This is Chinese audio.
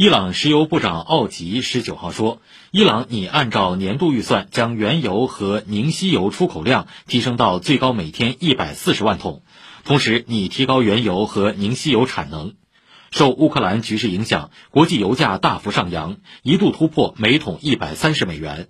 伊朗石油部长奥吉十九号说伊朗拟按照年度预算将原油和凝稀油出口量提升到最高每天一百四十万桶同时拟提高原油和凝稀油产能。受乌克兰局势影响国际油价大幅上扬一度突破每桶一百三十美元。